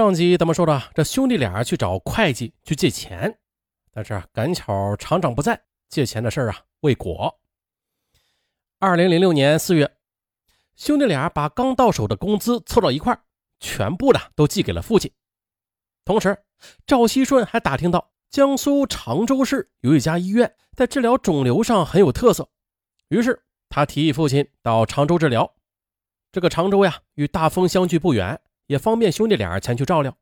上集咱们说的，这兄弟俩去找会计去借钱，但是赶巧厂长不在，借钱的事啊未果。二零零六年四月，兄弟俩把刚到手的工资凑到一块全部的都寄给了父亲。同时，赵熙顺还打听到江苏常州市有一家医院在治疗肿瘤上很有特色，于是他提议父亲到常州治疗。这个常州呀，与大丰相距不远。也方便兄弟俩前去照料。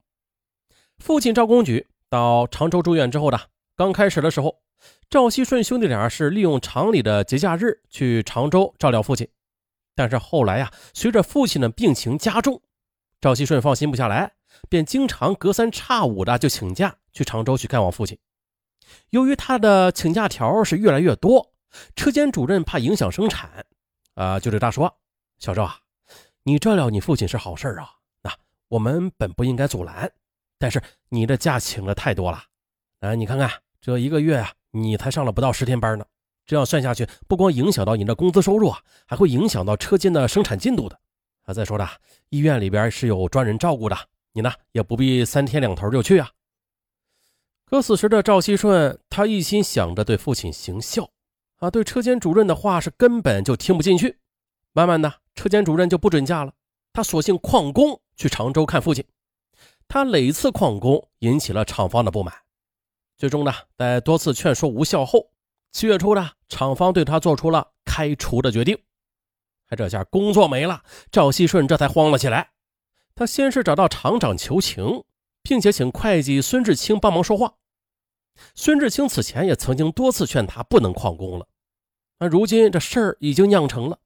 父亲赵公举到常州住院之后的，刚开始的时候，赵熙顺兄弟俩是利用厂里的节假日去常州照料父亲。但是后来呀，随着父亲的病情加重，赵熙顺放心不下来，便经常隔三差五的就请假去常州去看望父亲。由于他的请假条是越来越多，车间主任怕影响生产，啊，就对他说：“小赵啊，你照料你父亲是好事啊。”我们本不应该阻拦，但是你的假请的太多了，啊，你看看这一个月啊，你才上了不到十天班呢，这样算下去，不光影响到你的工资收入啊，还会影响到车间的生产进度的。啊，再说了，医院里边是有专人照顾的，你呢也不必三天两头就去啊。可此时的赵熙顺，他一心想着对父亲行孝，啊，对车间主任的话是根本就听不进去。慢慢的，车间主任就不准假了，他索性旷工。去常州看父亲，他累次旷工引起了厂方的不满，最终呢，在多次劝说无效后，七月初呢，厂方对他做出了开除的决定。还这下工作没了，赵熙顺这才慌了起来。他先是找到厂长求情，并且请会计孙志清帮忙说话。孙志清此前也曾经多次劝他不能旷工了，那如今这事儿已经酿成了，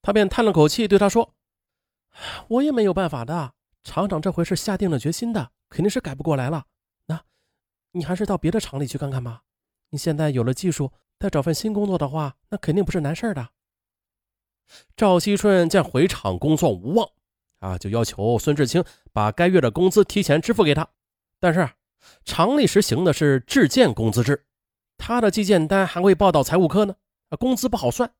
他便叹了口气，对他说：“我也没有办法的。”厂长这回是下定了决心的，肯定是改不过来了。那，你还是到别的厂里去看看吧。你现在有了技术，再找份新工作的话，那肯定不是难事的。赵熙顺见回厂工作无望，啊，就要求孙志清把该月的工资提前支付给他。但是厂里实行的是质件工资制，他的计件单还会报到财务科呢，啊，工资不好算。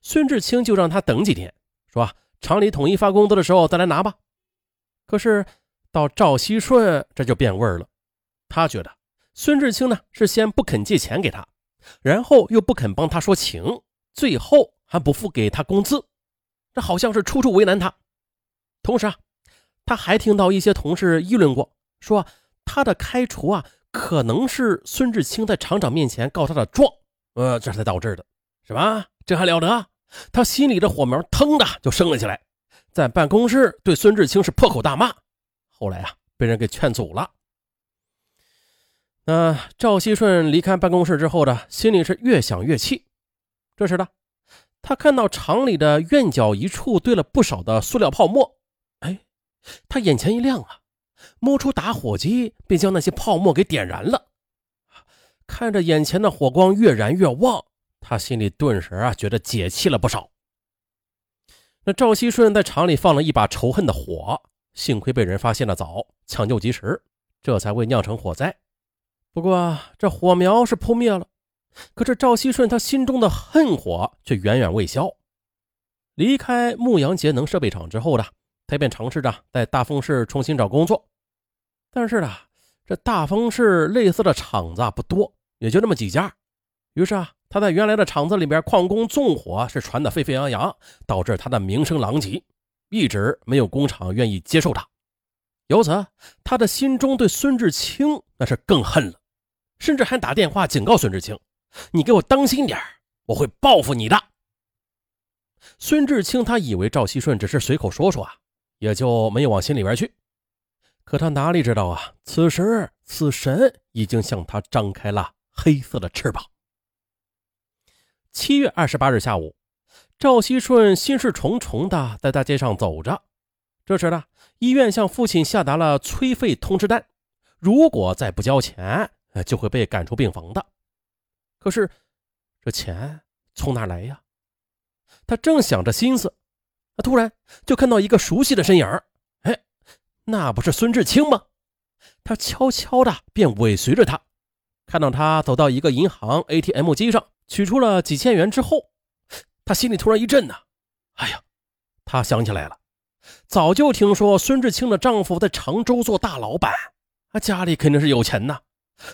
孙志清就让他等几天，说厂里统一发工资的时候再来拿吧。可是到赵熙顺这就变味儿了，他觉得孙志清呢是先不肯借钱给他，然后又不肯帮他说情，最后还不付给他工资，这好像是处处为难他。同时啊，他还听到一些同事议论过，说他的开除啊可能是孙志清在厂长面前告他的状，呃，这才导致的，是吧？这还了得？他心里的火苗腾的就升了起来。在办公室对孙志清是破口大骂，后来啊被人给劝阻了。那赵熙顺离开办公室之后呢，心里是越想越气。这时呢，他看到厂里的院角一处堆了不少的塑料泡沫，哎，他眼前一亮啊，摸出打火机，便将那些泡沫给点燃了。看着眼前的火光越燃越旺，他心里顿时啊觉得解气了不少。那赵熙顺在厂里放了一把仇恨的火，幸亏被人发现的早，抢救及时，这才未酿成火灾。不过这火苗是扑灭了，可是赵熙顺他心中的恨火却远远未消。离开牧羊节能设备厂之后呢，他便尝试着在大丰市重新找工作。但是呢，这大丰市类似的厂子不多，也就那么几家。于是啊。他在原来的厂子里边矿工纵火是传得沸沸扬扬，导致他的名声狼藉，一直没有工厂愿意接受他。由此，他的心中对孙志清那是更恨了，甚至还打电话警告孙志清：“你给我当心点我会报复你的。”孙志清他以为赵熙顺只是随口说说啊，也就没有往心里边去。可他哪里知道啊，此时死神已经向他张开了黑色的翅膀。七月二十八日下午，赵熙顺心事重重的在大街上走着。这时呢，医院向父亲下达了催费通知单，如果再不交钱，就会被赶出病房的。可是，这钱从哪来呀？他正想着心思，突然就看到一个熟悉的身影哎，那不是孙志清吗？他悄悄的便尾随着他，看到他走到一个银行 ATM 机上。取出了几千元之后，他心里突然一震呐！哎呀，他想起来了，早就听说孙志清的丈夫在常州做大老板，啊，家里肯定是有钱呐。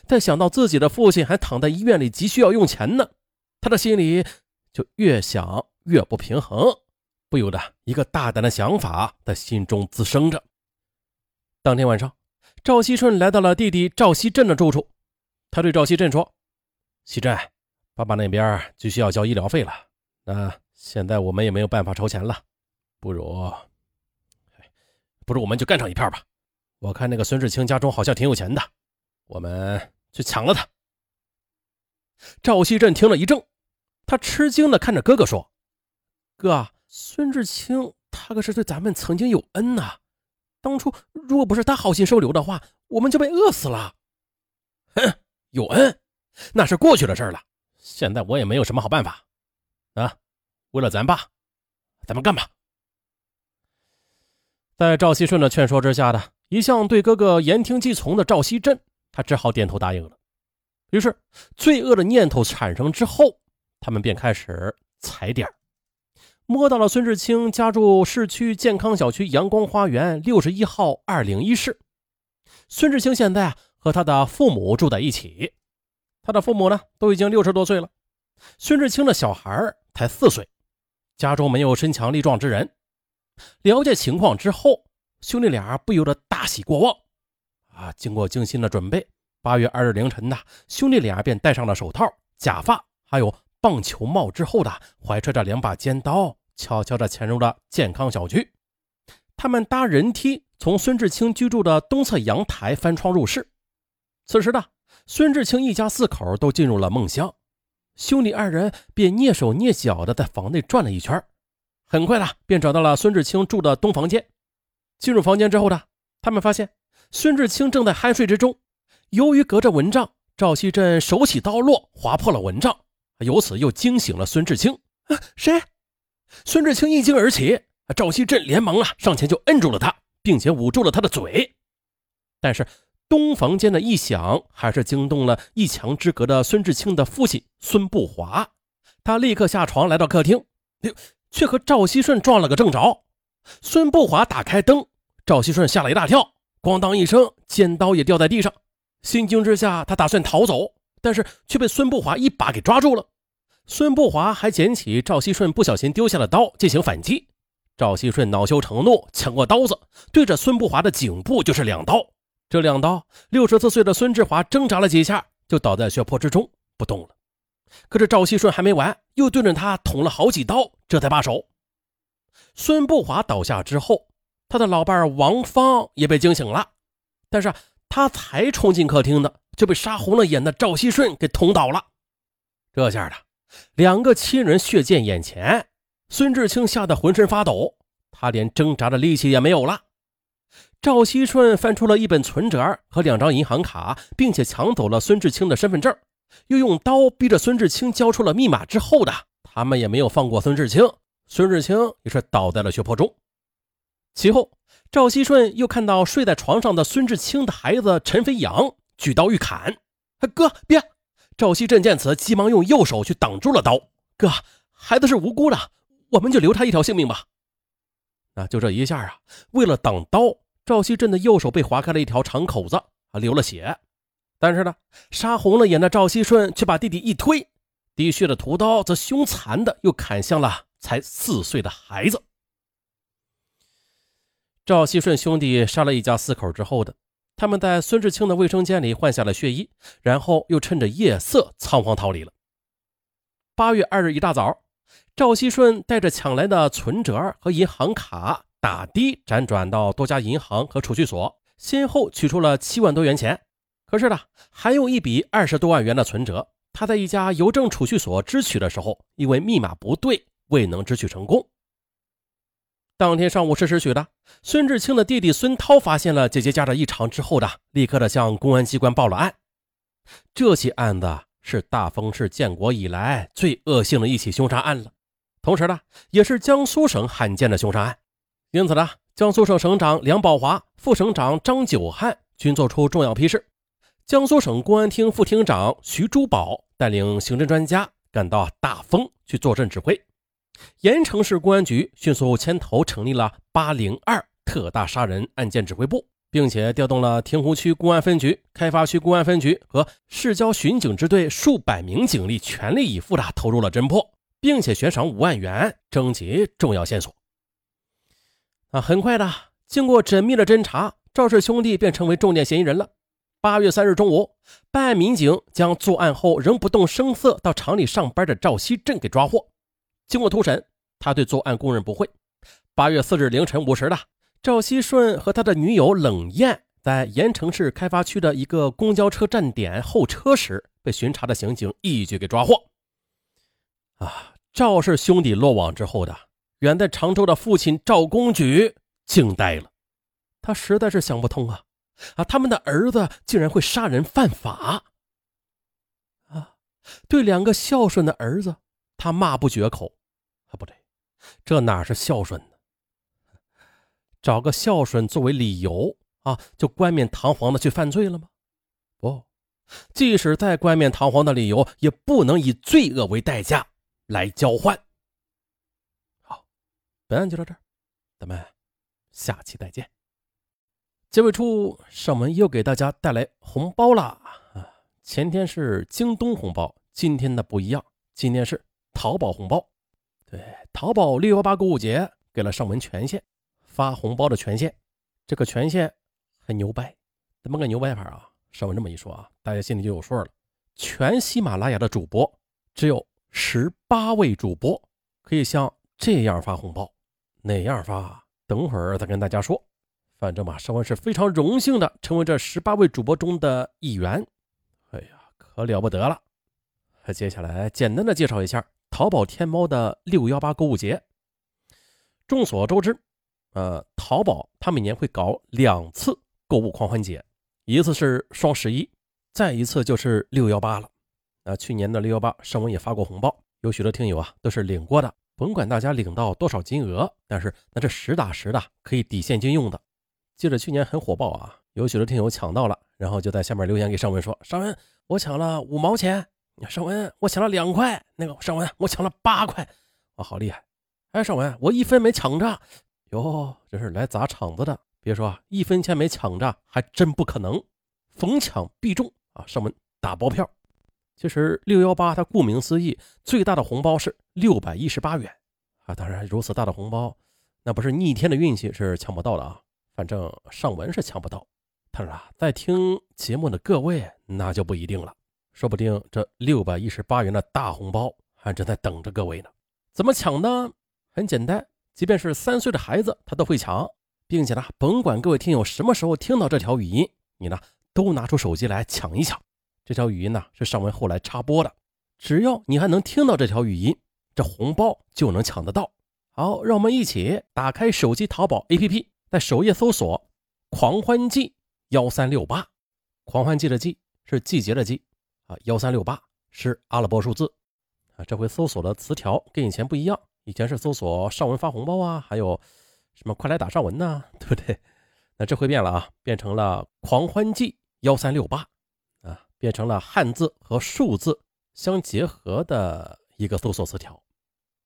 但想到自己的父亲还躺在医院里，急需要用钱呢，他的心里就越想越不平衡，不由得一个大胆的想法在心中滋生着。当天晚上，赵锡顺来到了弟弟赵锡振的住处，他对赵锡振说：“锡振，爸爸那边就需要交医疗费了，那现在我们也没有办法筹钱了，不如，不如我们就干上一片吧。我看那个孙志清家中好像挺有钱的。”我们去抢了他。赵锡振听了一怔，他吃惊的看着哥哥说：“哥，孙志清他可是对咱们曾经有恩呐！当初如果不是他好心收留的话，我们就被饿死了。”哼，有恩那是过去的事了，现在我也没有什么好办法啊！为了咱爸，咱们干吧！在赵熙顺的劝说之下的一向对哥哥言听计从的赵熙振。他只好点头答应了。于是，罪恶的念头产生之后，他们便开始踩点摸到了孙志清家住市区健康小区阳光花园六十一号二零一室。孙志清现在和他的父母住在一起，他的父母呢都已经六十多岁了，孙志清的小孩才四岁，家中没有身强力壮之人。了解情况之后，兄弟俩不由得大喜过望。啊！经过精心的准备，八月二日凌晨呢，兄弟俩便戴上了手套、假发，还有棒球帽之后的，怀揣着两把尖刀，悄悄地潜入了健康小区。他们搭人梯从孙志清居住的东侧阳台翻窗入室。此时的孙志清一家四口都进入了梦乡，兄弟二人便蹑手蹑脚的在房内转了一圈，很快的便找到了孙志清住的东房间。进入房间之后呢他们发现。孙志清正在酣睡之中，由于隔着蚊帐，赵锡振手起刀落，划破了蚊帐，由此又惊醒了孙志清。啊，谁？孙志清一惊而起，赵锡振连忙啊上前就摁住了他，并且捂住了他的嘴。但是东房间的异响还是惊动了一墙之隔的孙志清的父亲孙不华，他立刻下床来到客厅，却和赵熙顺撞了个正着。孙不华打开灯，赵熙顺吓了一大跳。咣当一声，尖刀也掉在地上。心惊之下，他打算逃走，但是却被孙不华一把给抓住了。孙不华还捡起赵熙顺不小心丢下的刀进行反击。赵熙顺恼羞成怒，抢过刀子，对着孙不华的颈部就是两刀。这两刀，六十四岁的孙志华挣扎了几下，就倒在血泊之中不动了。可是赵锡顺还没完，又对着他捅了好几刀，这才罢手。孙不华倒下之后。他的老伴王芳也被惊醒了，但是他才冲进客厅呢，就被杀红了眼的赵锡顺给捅倒了。这下的两个亲人血溅眼前，孙志清吓得浑身发抖，他连挣扎的力气也没有了。赵熙顺翻出了一本存折和两张银行卡，并且抢走了孙志清的身份证，又用刀逼着孙志清交出了密码。之后的他们也没有放过孙志清，孙志清也是倒在了血泊中。其后，赵熙顺又看到睡在床上的孙志清的孩子陈飞扬举刀欲砍，哥别！赵熙振见此，急忙用右手去挡住了刀。哥，孩子是无辜的，我们就留他一条性命吧。那就这一下啊，为了挡刀，赵锡振的右手被划开了一条长口子，啊，流了血。但是呢，杀红了眼的赵熙顺却把弟弟一推，滴血的屠刀则凶残的又砍向了才四岁的孩子。赵熙顺兄弟杀了一家四口之后的，他们在孙志清的卫生间里换下了血衣，然后又趁着夜色仓皇逃离了。八月二日一大早，赵熙顺带着抢来的存折和银行卡，打的辗转到多家银行和储蓄所，先后取出了七万多元钱。可是呢，还有一笔二十多万元的存折，他在一家邮政储蓄所支取的时候，因为密码不对，未能支取成功。当天上午十时许的，孙志清的弟弟孙涛发现了姐姐家的异常之后的，立刻的向公安机关报了案。这起案子是大丰市建国以来最恶性的一起凶杀案了，同时呢，也是江苏省罕见的凶杀案。因此呢，江苏省省长梁宝华、副省长张九汉均作出重要批示。江苏省公安厅副厅长徐珠宝带领刑侦专家赶到大丰去坐镇指挥。盐城市公安局迅速牵头成立了八零二特大杀人案件指挥部，并且调动了亭湖区公安分局、开发区公安分局和市郊巡警支队数百名警力，全力以赴的投入了侦破，并且悬赏五万元征集重要线索。啊，很快的，经过缜密的侦查，赵氏兄弟便成为重点嫌疑人了。八月三日中午，办案民警将作案后仍不动声色到厂里上班的赵锡镇给抓获。经过突审，他对作案供认不讳。八月四日凌晨五时的，赵锡顺和他的女友冷艳在盐城市开发区的一个公交车站点候车时，被巡查的刑警一举给抓获。啊，赵氏兄弟落网之后的，远在常州的父亲赵公举惊呆了，他实在是想不通啊。啊！他们的儿子竟然会杀人犯法啊！对两个孝顺的儿子，他骂不绝口。啊，不对，这哪是孝顺呢？找个孝顺作为理由啊，就冠冕堂皇的去犯罪了吗？不，即使再冠冕堂皇的理由，也不能以罪恶为代价来交换。本案就到这儿，咱们下期再见。结尾处，上文又给大家带来红包啦啊！前天是京东红包，今天的不一样，今天是淘宝红包。对，淘宝六幺八购物节给了上文权限，发红包的权限。这个权限很牛掰，怎么个牛掰法啊？上文这么一说啊，大家心里就有数了。全喜马拉雅的主播只有十八位主播可以像这样发红包，哪样发？等会儿再跟大家说。反正嘛，尚文是非常荣幸的成为这十八位主播中的一员。哎呀，可了不得了！接下来简单的介绍一下淘宝天猫的六幺八购物节。众所周知，呃，淘宝它每年会搞两次购物狂欢节，一次是双十一，再一次就是六幺八了。那去年的六幺八，尚文也发过红包，有许多听友啊都是领过的。甭管大家领到多少金额，但是那是实打实的，可以抵现金用的。记得去年很火爆啊，有许多听友抢到了，然后就在下面留言给尚文说：“尚文，我抢了五毛钱。”尚文，我抢了两块。那个尚文，我抢了八块。哇，好厉害！哎，尚文，我一分没抢着。哟，这是来砸场子的。别说一分钱没抢着，还真不可能。逢抢必中啊！尚文打包票。其实六幺八它顾名思义，最大的红包是六百一十八元啊。当然，如此大的红包，那不是逆天的运气是抢不到的啊。反正上文是抢不到，但是啊，在听节目的各位那就不一定了，说不定这六百一十八元的大红包还正在等着各位呢。怎么抢呢？很简单，即便是三岁的孩子他都会抢，并且呢，甭管各位听友什么时候听到这条语音，你呢都拿出手机来抢一抢。这条语音呢是上文后来插播的，只要你还能听到这条语音，这红包就能抢得到。好，让我们一起打开手机淘宝 APP。在首页搜索“狂欢季幺三六八”，狂欢季的季是季节的季啊，幺三六八是阿拉伯数字啊。这回搜索的词条跟以前不一样，以前是搜索上文发红包啊，还有什么快来打上文呐，对不对？那这回变了啊，变成了“狂欢季幺三六八”，变成了汉字和数字相结合的一个搜索词条。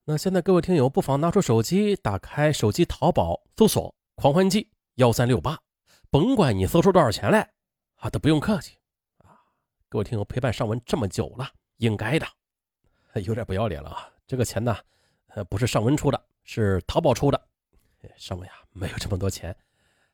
那现在各位听友不妨拿出手机，打开手机淘宝搜索。狂欢季幺三六八，甭管你搜出多少钱来啊，都不用客气啊！各位听友陪伴尚文这么久了，应该的，有点不要脸了啊！这个钱呢，呃，不是尚文出的，是淘宝出的。尚文呀，没有这么多钱。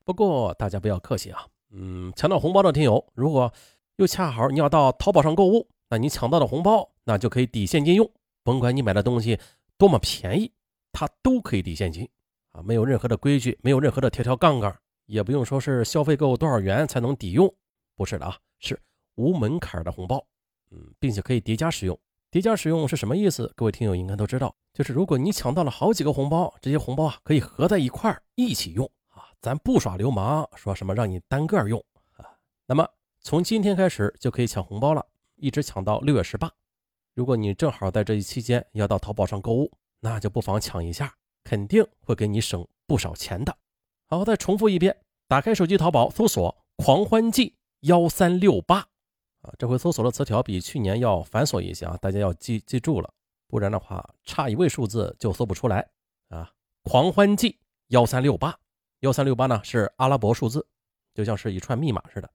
不过大家不要客气啊，嗯，抢到红包的听友，如果又恰好你要到淘宝上购物，那你抢到的红包那就可以抵现金用，甭管你买的东西多么便宜，它都可以抵现金。啊，没有任何的规矩，没有任何的条条杠杠，也不用说是消费够多少元才能抵用，不是的啊，是无门槛的红包，嗯，并且可以叠加使用。叠加使用是什么意思？各位听友应该都知道，就是如果你抢到了好几个红包，这些红包啊可以合在一块儿一起用啊，咱不耍流氓，说什么让你单个用啊。那么从今天开始就可以抢红包了，一直抢到六月十八。如果你正好在这一期间要到淘宝上购物，那就不妨抢一下。肯定会给你省不少钱的。好，再重复一遍，打开手机淘宝，搜索“狂欢季幺三六八”，啊，这回搜索的词条比去年要繁琐一些啊，大家要记记住了。不然的话差一位数字就搜不出来啊。狂欢季幺三六八幺三六八呢是阿拉伯数字，就像是一串密码似的，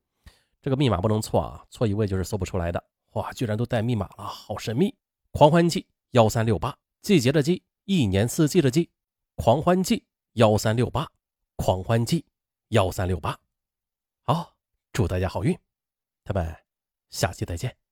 这个密码不能错啊，错一位就是搜不出来的。哇，居然都带密码了，好神秘！狂欢季幺三六八，季节的季，一年四季的季，狂欢季幺三六八，狂欢季幺三六八。好，祝大家好运，咱们下期再见。